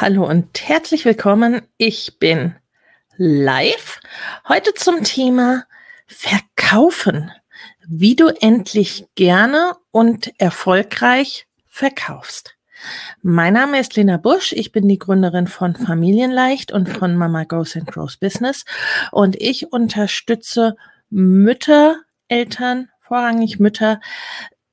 Hallo und herzlich willkommen. Ich bin live. Heute zum Thema Verkaufen. Wie du endlich gerne und erfolgreich verkaufst. Mein Name ist Lena Busch. Ich bin die Gründerin von Familienleicht und von Mama Goes and Grows Business. Und ich unterstütze Mütter, Eltern, vorrangig Mütter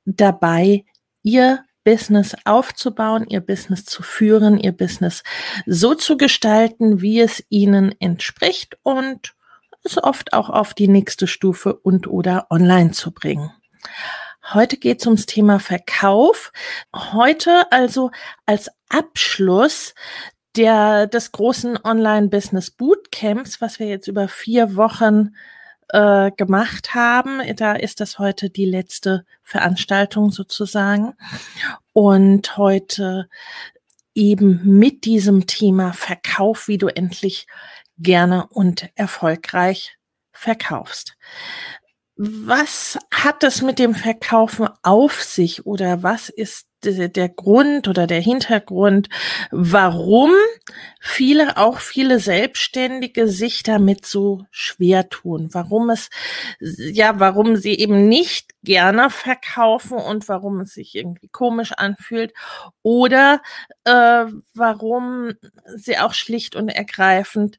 dabei, ihr Business aufzubauen, ihr Business zu führen, ihr Business so zu gestalten, wie es ihnen entspricht und es oft auch auf die nächste Stufe und oder online zu bringen. Heute geht es ums Thema Verkauf. Heute also als Abschluss der, des großen Online-Business Bootcamps, was wir jetzt über vier Wochen äh, gemacht haben. Da ist das heute die letzte Veranstaltung sozusagen. Und heute eben mit diesem Thema Verkauf, wie du endlich gerne und erfolgreich verkaufst. Was hat es mit dem Verkaufen auf sich oder was ist der Grund oder der Hintergrund, warum viele, auch viele Selbstständige sich damit so schwer tun, warum es, ja, warum sie eben nicht gerne verkaufen und warum es sich irgendwie komisch anfühlt oder äh, warum sie auch schlicht und ergreifend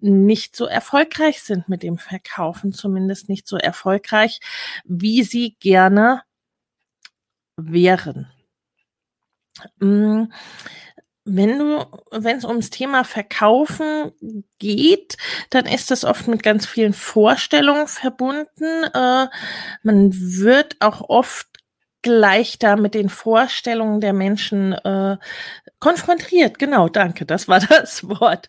nicht so erfolgreich sind mit dem Verkaufen, zumindest nicht so erfolgreich, wie sie gerne wären. Mm, wenn du, wenn es ums Thema Verkaufen geht, dann ist das oft mit ganz vielen Vorstellungen verbunden. Äh, man wird auch oft gleich da mit den Vorstellungen der Menschen äh, konfrontiert. Genau, danke, das war das Wort.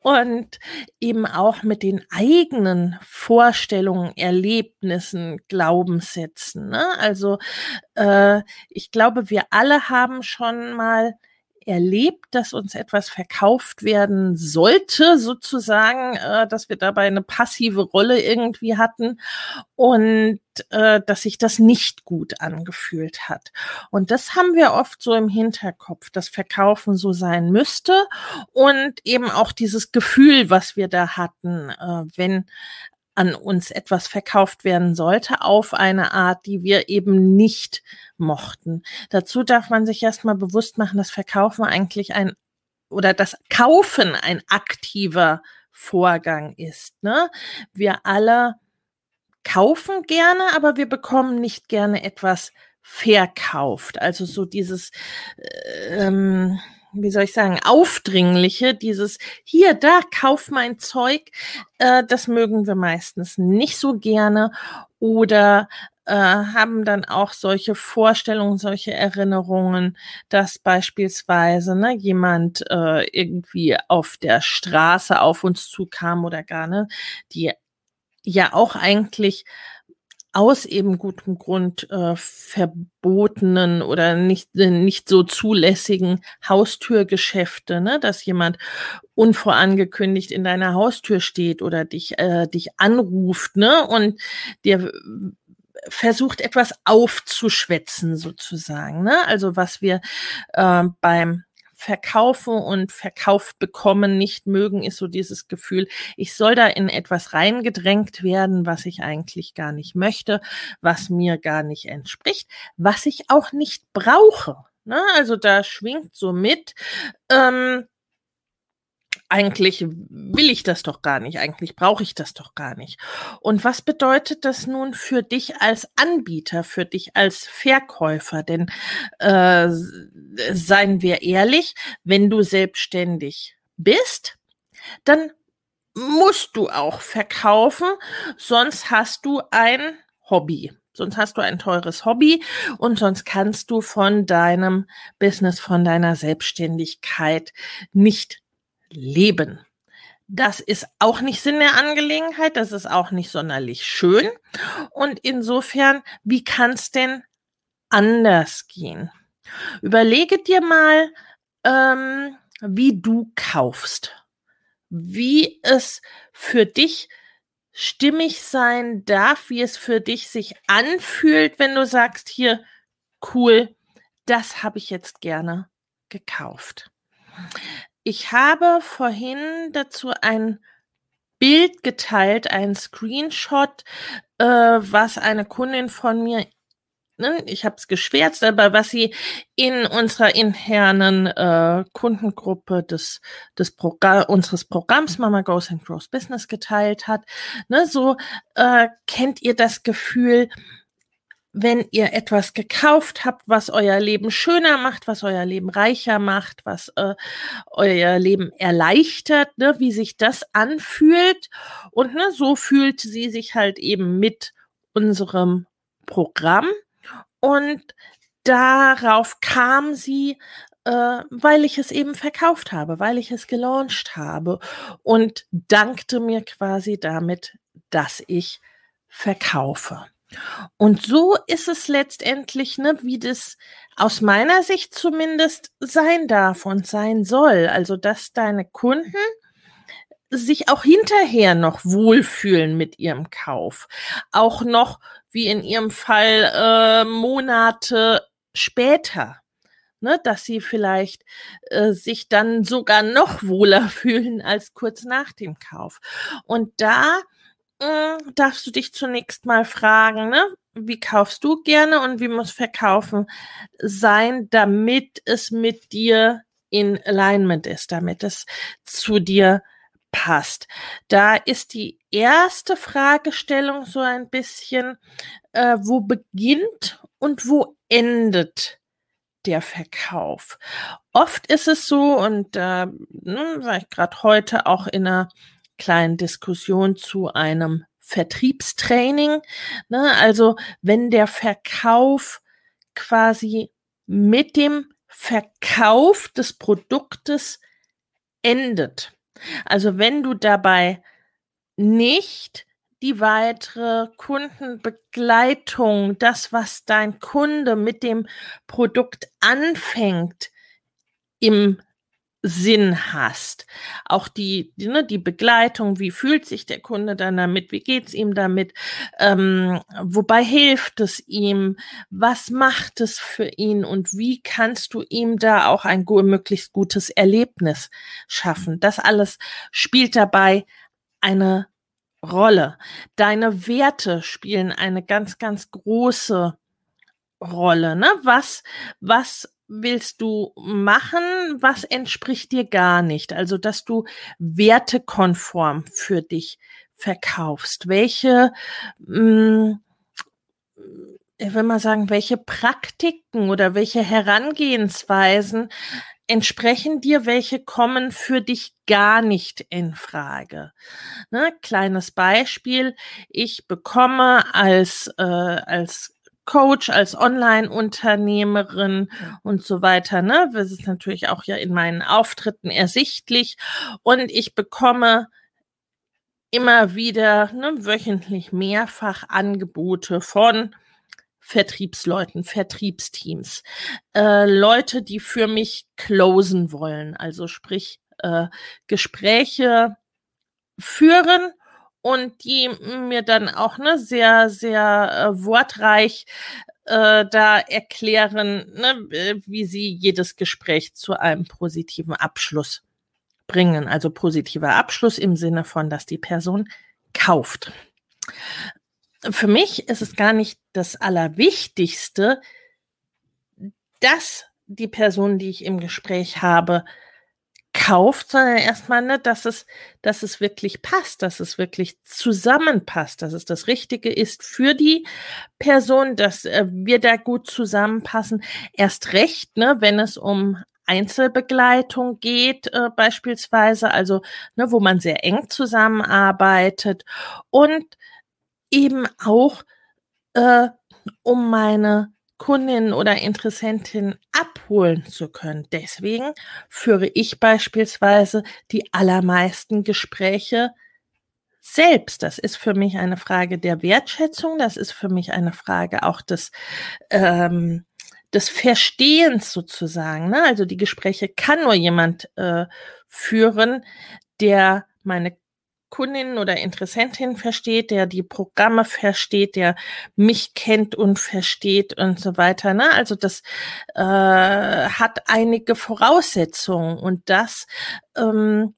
Und eben auch mit den eigenen Vorstellungen, Erlebnissen, Glaubenssätzen. Ne? Also äh, ich glaube, wir alle haben schon mal erlebt, dass uns etwas verkauft werden sollte, sozusagen, äh, dass wir dabei eine passive Rolle irgendwie hatten und äh, dass sich das nicht gut angefühlt hat. Und das haben wir oft so im Hinterkopf, dass Verkaufen so sein müsste und eben auch dieses Gefühl, was wir da hatten, äh, wenn an uns etwas verkauft werden sollte, auf eine Art, die wir eben nicht mochten. Dazu darf man sich erstmal bewusst machen, dass Verkaufen eigentlich ein oder das Kaufen ein aktiver Vorgang ist. Ne? Wir alle kaufen gerne, aber wir bekommen nicht gerne etwas verkauft. Also so dieses ähm, wie soll ich sagen, aufdringliche, dieses hier, da, kauf mein Zeug, äh, das mögen wir meistens nicht so gerne oder äh, haben dann auch solche Vorstellungen, solche Erinnerungen, dass beispielsweise ne, jemand äh, irgendwie auf der Straße auf uns zukam oder gar ne, die ja auch eigentlich aus eben gutem Grund äh, verbotenen oder nicht, äh, nicht so zulässigen Haustürgeschäfte, ne? dass jemand unvorangekündigt in deiner Haustür steht oder dich, äh, dich anruft ne? und dir versucht etwas aufzuschwätzen sozusagen. Ne? Also was wir äh, beim verkaufen und verkauft bekommen nicht mögen, ist so dieses Gefühl, ich soll da in etwas reingedrängt werden, was ich eigentlich gar nicht möchte, was mir gar nicht entspricht, was ich auch nicht brauche. Ne? Also da schwingt so mit, ähm, eigentlich will ich das doch gar nicht, eigentlich brauche ich das doch gar nicht. Und was bedeutet das nun für dich als Anbieter, für dich als Verkäufer? Denn äh, seien wir ehrlich, wenn du selbstständig bist, dann musst du auch verkaufen, sonst hast du ein Hobby. Sonst hast du ein teures Hobby und sonst kannst du von deinem Business, von deiner Selbstständigkeit nicht leben. Das ist auch nicht Sinn der Angelegenheit, das ist auch nicht sonderlich schön. Und insofern, wie kann es denn anders gehen? Überlege dir mal, ähm, wie du kaufst, wie es für dich stimmig sein darf, wie es für dich sich anfühlt, wenn du sagst, hier, cool, das habe ich jetzt gerne gekauft. Ich habe vorhin dazu ein Bild geteilt, ein Screenshot, äh, was eine Kundin von mir, ne, ich habe es geschwärzt, aber was sie in unserer internen äh, Kundengruppe des, des Progr unseres Programms Mama Goes and Grows Business geteilt hat. Ne, so äh, kennt ihr das Gefühl, wenn ihr etwas gekauft habt, was euer Leben schöner macht, was euer Leben reicher macht, was äh, euer Leben erleichtert, ne, wie sich das anfühlt. Und ne, so fühlt sie sich halt eben mit unserem Programm. Und darauf kam sie, äh, weil ich es eben verkauft habe, weil ich es gelauncht habe und dankte mir quasi damit, dass ich verkaufe. Und so ist es letztendlich, ne, wie das aus meiner Sicht zumindest sein darf und sein soll. Also, dass deine Kunden sich auch hinterher noch wohlfühlen mit ihrem Kauf. Auch noch, wie in ihrem Fall, äh, Monate später. Ne, dass sie vielleicht äh, sich dann sogar noch wohler fühlen als kurz nach dem Kauf. Und da hm, darfst du dich zunächst mal fragen, ne? Wie kaufst du gerne und wie muss Verkaufen sein, damit es mit dir in Alignment ist, damit es zu dir passt. Da ist die erste Fragestellung so ein bisschen, äh, wo beginnt und wo endet der Verkauf? Oft ist es so, und äh, ne, war ich gerade heute auch in einer kleinen Diskussion zu einem Vertriebstraining. Ne? Also wenn der Verkauf quasi mit dem Verkauf des Produktes endet. Also wenn du dabei nicht die weitere Kundenbegleitung, das, was dein Kunde mit dem Produkt anfängt, im Sinn hast. Auch die, die, ne, die Begleitung, wie fühlt sich der Kunde dann damit, wie geht's ihm damit, ähm, wobei hilft es ihm, was macht es für ihn und wie kannst du ihm da auch ein möglichst gutes Erlebnis schaffen. Das alles spielt dabei eine Rolle. Deine Werte spielen eine ganz, ganz große Rolle. Ne? Was, was willst du machen, was entspricht dir gar nicht? Also, dass du wertekonform für dich verkaufst. Welche, mh, hm, ich will mal sagen, welche Praktiken oder welche Herangehensweisen entsprechen dir, welche kommen für dich gar nicht in Frage. Ne, kleines Beispiel, ich bekomme als, äh, als Coach, als Online-Unternehmerin und so weiter. Ne? Das ist natürlich auch ja in meinen Auftritten ersichtlich. Und ich bekomme immer wieder ne, wöchentlich mehrfach Angebote von Vertriebsleuten, Vertriebsteams, äh, Leute, die für mich closen wollen, also sprich äh, Gespräche führen und die mir dann auch ne, sehr, sehr äh, wortreich äh, da erklären, ne, äh, wie sie jedes Gespräch zu einem positiven Abschluss bringen. Also positiver Abschluss im Sinne von, dass die Person kauft. Für mich ist es gar nicht das Allerwichtigste, dass die Person, die ich im Gespräch habe, kauft, sondern erstmal, ne, dass es, dass es wirklich passt, dass es wirklich zusammenpasst, dass es das Richtige ist für die Person, dass äh, wir da gut zusammenpassen. Erst recht, ne, wenn es um Einzelbegleitung geht, äh, beispielsweise, also ne, wo man sehr eng zusammenarbeitet und eben auch äh, um meine Kundin oder Interessentin abholen zu können. Deswegen führe ich beispielsweise die allermeisten Gespräche selbst. Das ist für mich eine Frage der Wertschätzung. Das ist für mich eine Frage auch des, ähm, des Verstehens sozusagen. Ne? Also die Gespräche kann nur jemand äh, führen, der meine Kundin oder Interessentin versteht, der die Programme versteht, der mich kennt und versteht und so weiter. Ne? Also das äh, hat einige Voraussetzungen und das, ähm,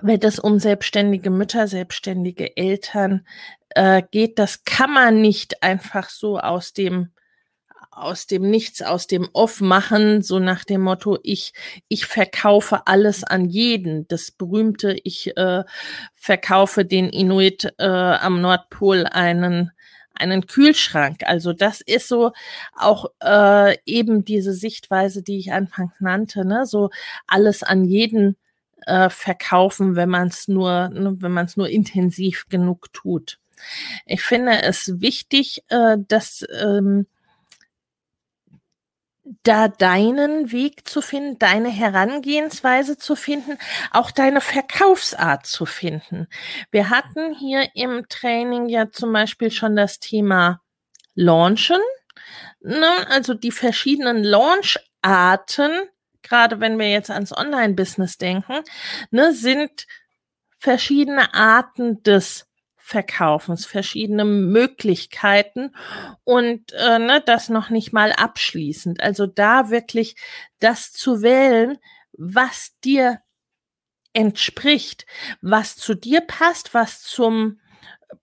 wenn es um selbstständige Mütter, selbstständige Eltern äh, geht, das kann man nicht einfach so aus dem aus dem Nichts, aus dem Off machen, so nach dem Motto, ich, ich verkaufe alles an jeden. Das berühmte, ich äh, verkaufe den Inuit äh, am Nordpol einen einen Kühlschrank. Also das ist so auch äh, eben diese Sichtweise, die ich anfangs nannte, ne? so alles an jeden äh, verkaufen, wenn man es nur, ne, wenn man es nur intensiv genug tut. Ich finde es wichtig, äh, dass ähm, da deinen Weg zu finden, deine Herangehensweise zu finden, auch deine Verkaufsart zu finden. Wir hatten hier im Training ja zum Beispiel schon das Thema Launchen, ne? also die verschiedenen Launcharten, gerade wenn wir jetzt ans Online-Business denken, ne, sind verschiedene Arten des Verkaufens, verschiedene Möglichkeiten und äh, ne, das noch nicht mal abschließend. Also da wirklich das zu wählen, was dir entspricht, was zu dir passt, was zum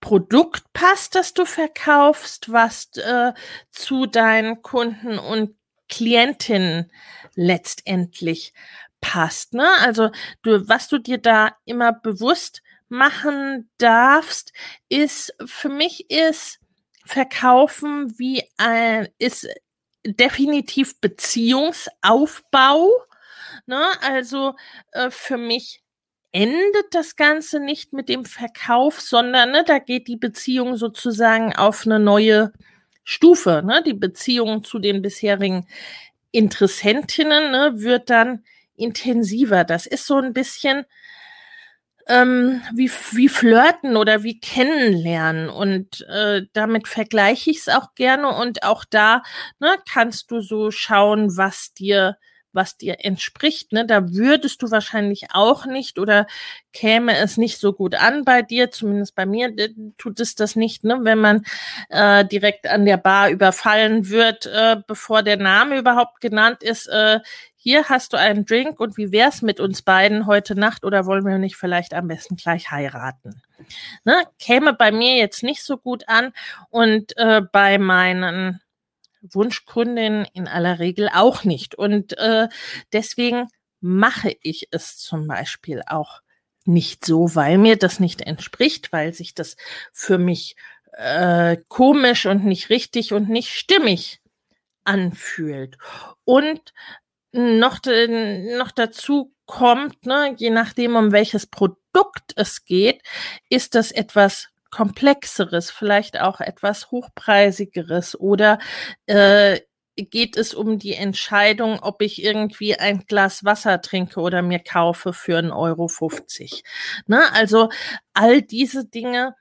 Produkt passt, das du verkaufst, was äh, zu deinen Kunden und Klientinnen letztendlich passt. Ne? Also du, was du dir da immer bewusst machen darfst, ist für mich ist Verkaufen wie ein, ist definitiv Beziehungsaufbau. Ne? Also äh, für mich endet das Ganze nicht mit dem Verkauf, sondern ne, da geht die Beziehung sozusagen auf eine neue Stufe. Ne? Die Beziehung zu den bisherigen Interessentinnen ne, wird dann intensiver. Das ist so ein bisschen ähm, wie, wie flirten oder wie kennenlernen. Und äh, damit vergleiche ich es auch gerne. Und auch da ne, kannst du so schauen, was dir was dir entspricht, ne, da würdest du wahrscheinlich auch nicht oder käme es nicht so gut an bei dir, zumindest bei mir tut es das nicht, ne, wenn man äh, direkt an der Bar überfallen wird, äh, bevor der Name überhaupt genannt ist. Äh, hier hast du einen Drink und wie wär's mit uns beiden heute Nacht oder wollen wir nicht vielleicht am besten gleich heiraten? Ne? Käme bei mir jetzt nicht so gut an und äh, bei meinen Wunschkundinnen in aller Regel auch nicht. Und äh, deswegen mache ich es zum Beispiel auch nicht so, weil mir das nicht entspricht, weil sich das für mich äh, komisch und nicht richtig und nicht stimmig anfühlt. Und noch, noch dazu kommt, ne, je nachdem, um welches Produkt es geht, ist das etwas komplexeres, vielleicht auch etwas hochpreisigeres oder äh, geht es um die Entscheidung, ob ich irgendwie ein Glas Wasser trinke oder mir kaufe für 1,50 Euro. 50. Ne? Also all diese Dinge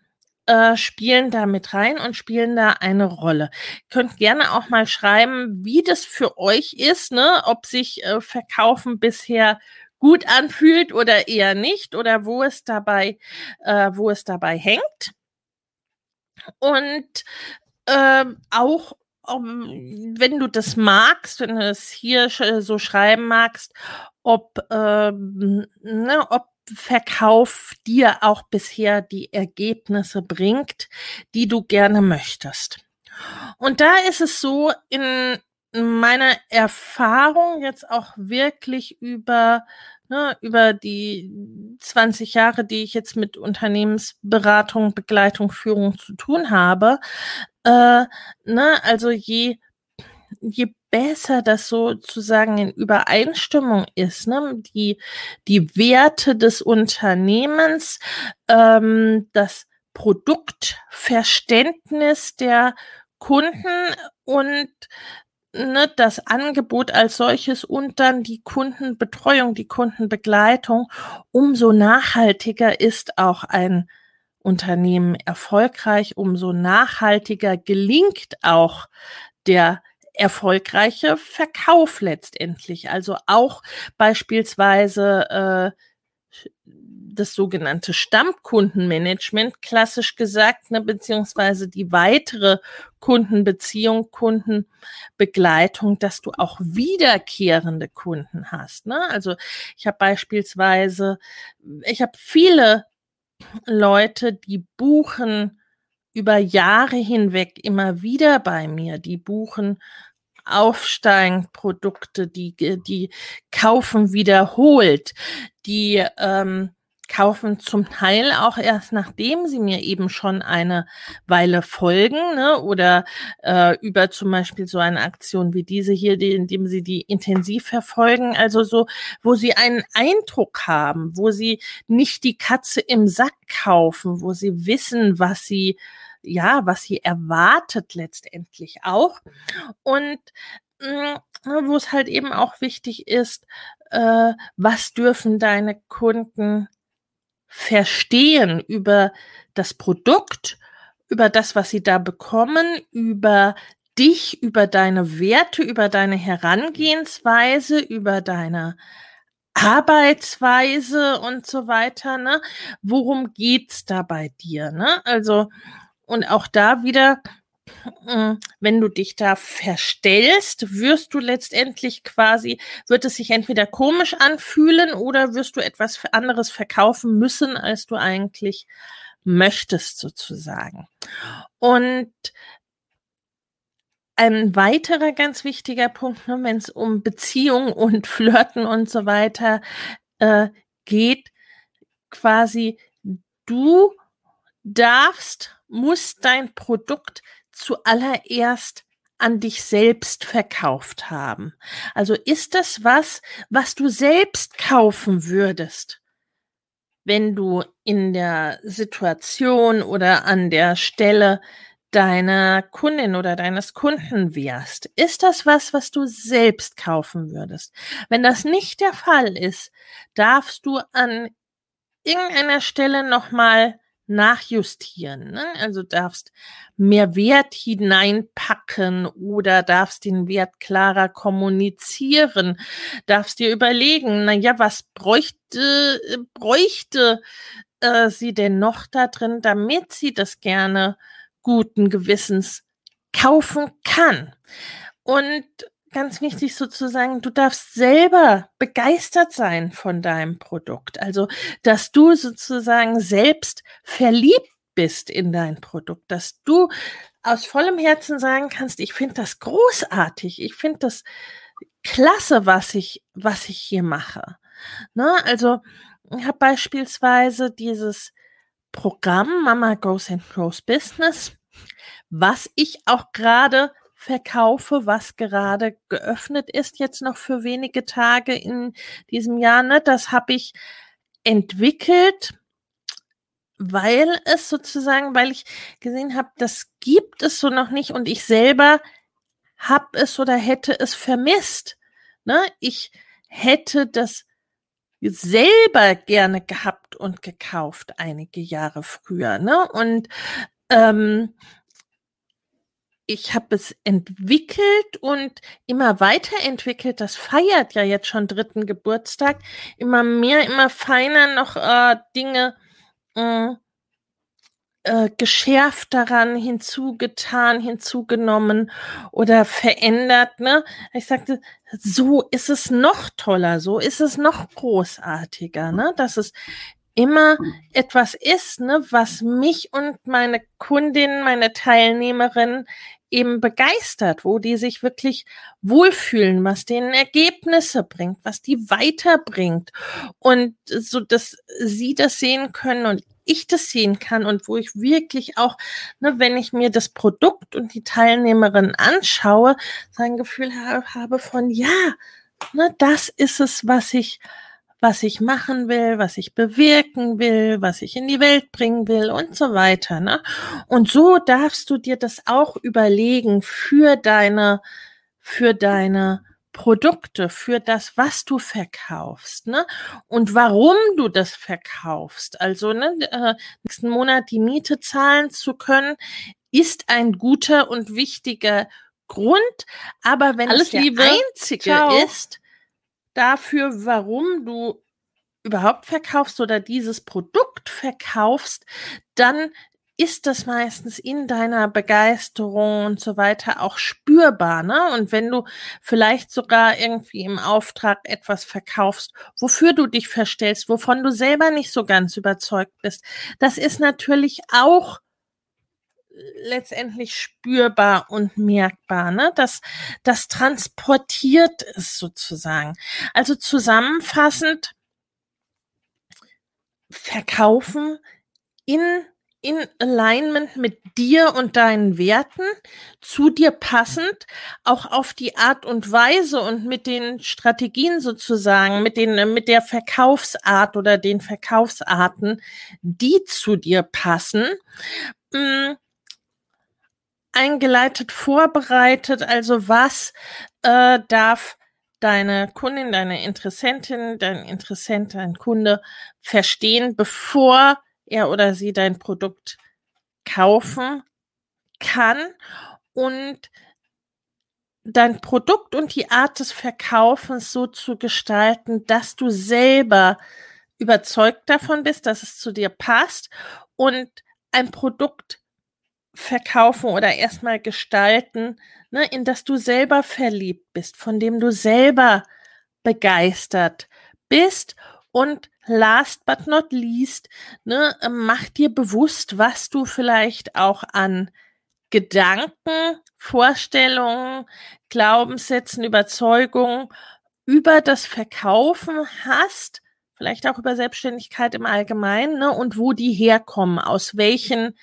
äh, spielen da mit rein und spielen da eine Rolle. Könnt gerne auch mal schreiben, wie das für euch ist, ne? ob sich äh, Verkaufen bisher gut anfühlt oder eher nicht oder wo es dabei, äh, wo es dabei hängt. Und ähm, auch wenn du das magst, wenn du es hier so schreiben magst, ob, äh, ne, ob Verkauf dir auch bisher die Ergebnisse bringt, die du gerne möchtest. Und da ist es so, in meiner Erfahrung jetzt auch wirklich über ne, über die 20 Jahre, die ich jetzt mit Unternehmensberatung, Begleitung, Führung zu tun habe, äh, ne, also je, je besser das sozusagen in Übereinstimmung ist, ne, die, die Werte des Unternehmens, ähm, das Produktverständnis der Kunden und ne, das Angebot als solches und dann die Kundenbetreuung, die Kundenbegleitung, umso nachhaltiger ist auch ein Unternehmen erfolgreich, umso nachhaltiger gelingt auch der erfolgreiche Verkauf letztendlich. Also auch beispielsweise äh, das sogenannte Stammkundenmanagement, klassisch gesagt, ne, beziehungsweise die weitere Kundenbeziehung, Kundenbegleitung, dass du auch wiederkehrende Kunden hast. Ne? Also ich habe beispielsweise, ich habe viele Leute, die buchen über Jahre hinweg immer wieder bei mir, die buchen aufsteigend Produkte, die, die kaufen wiederholt, die ähm, kaufen. Zum Teil auch erst nachdem sie mir eben schon eine Weile folgen ne? oder äh, über zum Beispiel so eine Aktion wie diese hier, die, indem sie die intensiv verfolgen, also so, wo sie einen Eindruck haben, wo sie nicht die Katze im Sack kaufen, wo sie wissen, was sie ja, was sie erwartet letztendlich auch. Und mh, mm, wo es halt eben auch wichtig ist, äh, was dürfen deine Kunden verstehen über das Produkt, über das, was sie da bekommen, über dich, über deine Werte, über deine Herangehensweise, über deine Arbeitsweise und so weiter, ne? Worum geht's da bei dir, ne? Also, und auch da wieder wenn du dich da verstellst, wirst du letztendlich quasi, wird es sich entweder komisch anfühlen oder wirst du etwas anderes verkaufen müssen, als du eigentlich möchtest sozusagen. Und ein weiterer ganz wichtiger Punkt, ne, wenn es um Beziehung und Flirten und so weiter äh, geht, quasi du darfst, musst dein Produkt zuallererst an dich selbst verkauft haben. Also ist das was, was du selbst kaufen würdest, wenn du in der Situation oder an der Stelle deiner Kundin oder deines Kunden wärst? Ist das was, was du selbst kaufen würdest? Wenn das nicht der Fall ist, darfst du an irgendeiner Stelle nochmal nachjustieren. Ne? Also darfst mehr Wert hineinpacken oder darfst den Wert klarer kommunizieren, darfst dir überlegen, na ja, was bräuchte, bräuchte äh, sie denn noch da drin, damit sie das gerne guten Gewissens kaufen kann. Und ganz wichtig sozusagen, du darfst selber begeistert sein von deinem Produkt. Also, dass du sozusagen selbst verliebt bist in dein Produkt, dass du aus vollem Herzen sagen kannst, ich finde das großartig, ich finde das klasse, was ich, was ich hier mache. Ne? Also, ich habe beispielsweise dieses Programm Mama Goes and Grows Business, was ich auch gerade verkaufe, was gerade geöffnet ist, jetzt noch für wenige Tage in diesem Jahr. Ne? Das habe ich entwickelt, weil es sozusagen, weil ich gesehen habe, das gibt es so noch nicht und ich selber habe es oder hätte es vermisst. Ne? Ich hätte das selber gerne gehabt und gekauft einige Jahre früher. Ne? Und ähm, ich habe es entwickelt und immer weiterentwickelt. Das feiert ja jetzt schon dritten Geburtstag. Immer mehr, immer feiner noch äh, Dinge äh, äh, geschärft daran hinzugetan, hinzugenommen oder verändert. Ne? Ich sagte, so ist es noch toller, so ist es noch großartiger, ne? dass es immer etwas ist, ne, was mich und meine Kundin, meine Teilnehmerin eben begeistert, wo die sich wirklich wohlfühlen, was denen Ergebnisse bringt, was die weiterbringt. Und so, dass sie das sehen können und ich das sehen kann und wo ich wirklich auch, ne, wenn ich mir das Produkt und die Teilnehmerin anschaue, sein Gefühl habe von, ja, ne, das ist es, was ich, was ich machen will, was ich bewirken will, was ich in die Welt bringen will und so weiter. Ne? Und so darfst du dir das auch überlegen für deine, für deine Produkte, für das, was du verkaufst, ne? Und warum du das verkaufst. Also, ne, äh, nächsten Monat die Miete zahlen zu können, ist ein guter und wichtiger Grund. Aber wenn Alles es der Liebe. einzige Ciao. ist, dafür, warum du überhaupt verkaufst oder dieses Produkt verkaufst, dann ist das meistens in deiner Begeisterung und so weiter auch spürbar. Ne? Und wenn du vielleicht sogar irgendwie im Auftrag etwas verkaufst, wofür du dich verstellst, wovon du selber nicht so ganz überzeugt bist, das ist natürlich auch letztendlich spürbar und merkbar. Ne? Das, das transportiert es sozusagen. Also zusammenfassend, verkaufen in in Alignment mit dir und deinen Werten, zu dir passend, auch auf die Art und Weise und mit den Strategien sozusagen, mit den, mit der Verkaufsart oder den Verkaufsarten, die zu dir passen. Mh, mm, eingeleitet, vorbereitet, also was äh, darf deine Kundin, deine Interessentin, dein Interessent, dein Kunde verstehen, bevor er oder sie dein Produkt kaufen kann? Und dein Produkt und die Art des Verkaufens so zu gestalten, dass du selber überzeugt davon bist, dass es zu dir passt und ein Produkt verkaufen oder erstmal gestalten, ne, in das du selber verliebt bist, von dem du selber begeistert bist. Und last but not least, ne, mach dir bewusst, was du vielleicht auch an Gedanken, Vorstellungen, Glaubenssätzen, Überzeugungen über das Verkaufen hast, vielleicht auch über Selbstständigkeit im Allgemeinen, ne, und wo die herkommen, aus welchen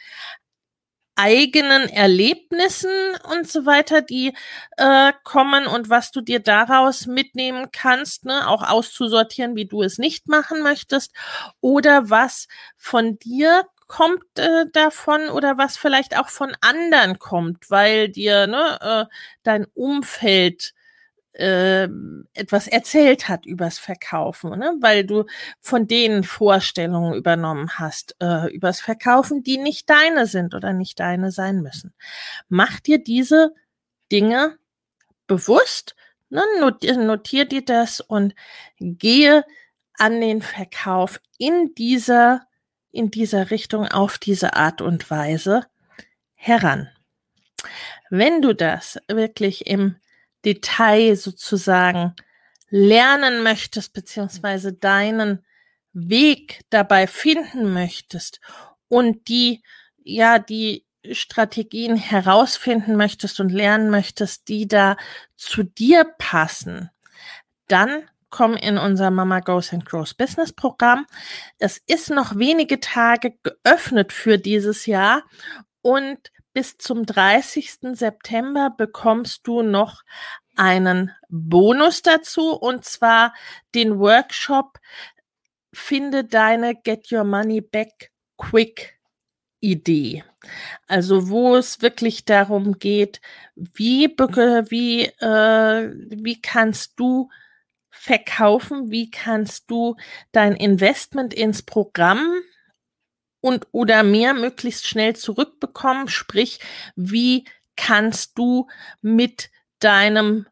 eigenen Erlebnissen und so weiter, die äh, kommen und was du dir daraus mitnehmen kannst, ne, auch auszusortieren, wie du es nicht machen möchtest, oder was von dir kommt äh, davon oder was vielleicht auch von anderen kommt, weil dir ne, äh, dein Umfeld äh, etwas erzählt hat übers Verkaufen, ne? weil du von denen Vorstellungen übernommen hast äh, übers Verkaufen, die nicht deine sind oder nicht deine sein müssen. Mach dir diese Dinge bewusst, ne? notier, notier dir das und gehe an den Verkauf in dieser in dieser Richtung auf diese Art und Weise heran. Wenn du das wirklich im Detail sozusagen lernen möchtest, beziehungsweise deinen Weg dabei finden möchtest und die, ja, die Strategien herausfinden möchtest und lernen möchtest, die da zu dir passen, dann komm in unser Mama Goes and Grows Business Programm. Es ist noch wenige Tage geöffnet für dieses Jahr und bis zum 30. September bekommst du noch einen Bonus dazu und zwar den Workshop Finde deine Get Your Money Back Quick Idee. Also wo es wirklich darum geht, wie, wie, äh, wie kannst du verkaufen, wie kannst du dein Investment ins Programm und oder mehr möglichst schnell zurückbekommen. Sprich, wie kannst du mit deinem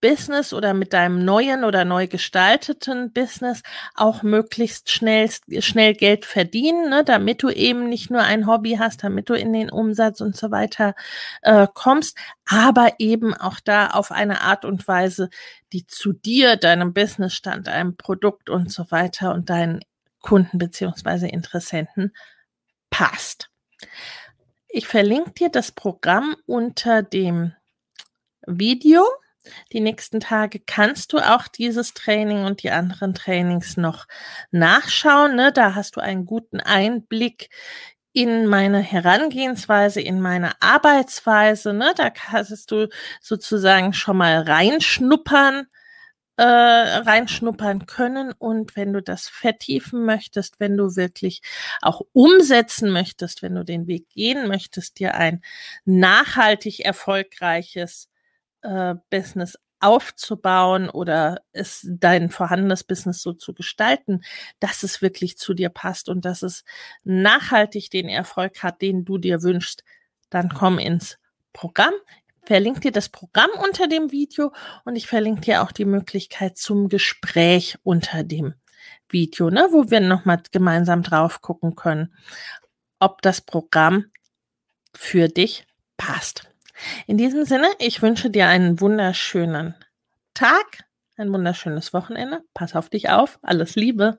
Business oder mit deinem neuen oder neu gestalteten Business auch möglichst schnell, schnell Geld verdienen, ne, damit du eben nicht nur ein Hobby hast, damit du in den Umsatz und so weiter äh, kommst, aber eben auch da auf eine Art und Weise, die zu dir, deinem Businessstand, deinem Produkt und so weiter und deinen Kunden beziehungsweise Interessenten passt. Ich verlinke dir das Programm unter dem Video. Die nächsten Tage kannst du auch dieses Training und die anderen Trainings noch nachschauen. Ne? Da hast du einen guten Einblick in meine Herangehensweise, in meine Arbeitsweise. Ne? Da kannst du sozusagen schon mal reinschnuppern, äh, reinschnuppern können. Und wenn du das vertiefen möchtest, wenn du wirklich auch umsetzen möchtest, wenn du den Weg gehen möchtest, dir ein nachhaltig erfolgreiches äh, Business aufzubauen oder es dein vorhandenes Business so zu gestalten, dass es wirklich zu dir passt und dass es nachhaltig den Erfolg hat, den du dir wünschst, dann komm ins Programm verlinke dir das Programm unter dem Video und ich verlinke dir auch die Möglichkeit zum Gespräch unter dem Video, ne, wo wir nochmal gemeinsam drauf gucken können, ob das Programm für dich passt. In diesem Sinne, ich wünsche dir einen wunderschönen Tag, ein wunderschönes Wochenende. Pass auf dich auf. Alles Liebe.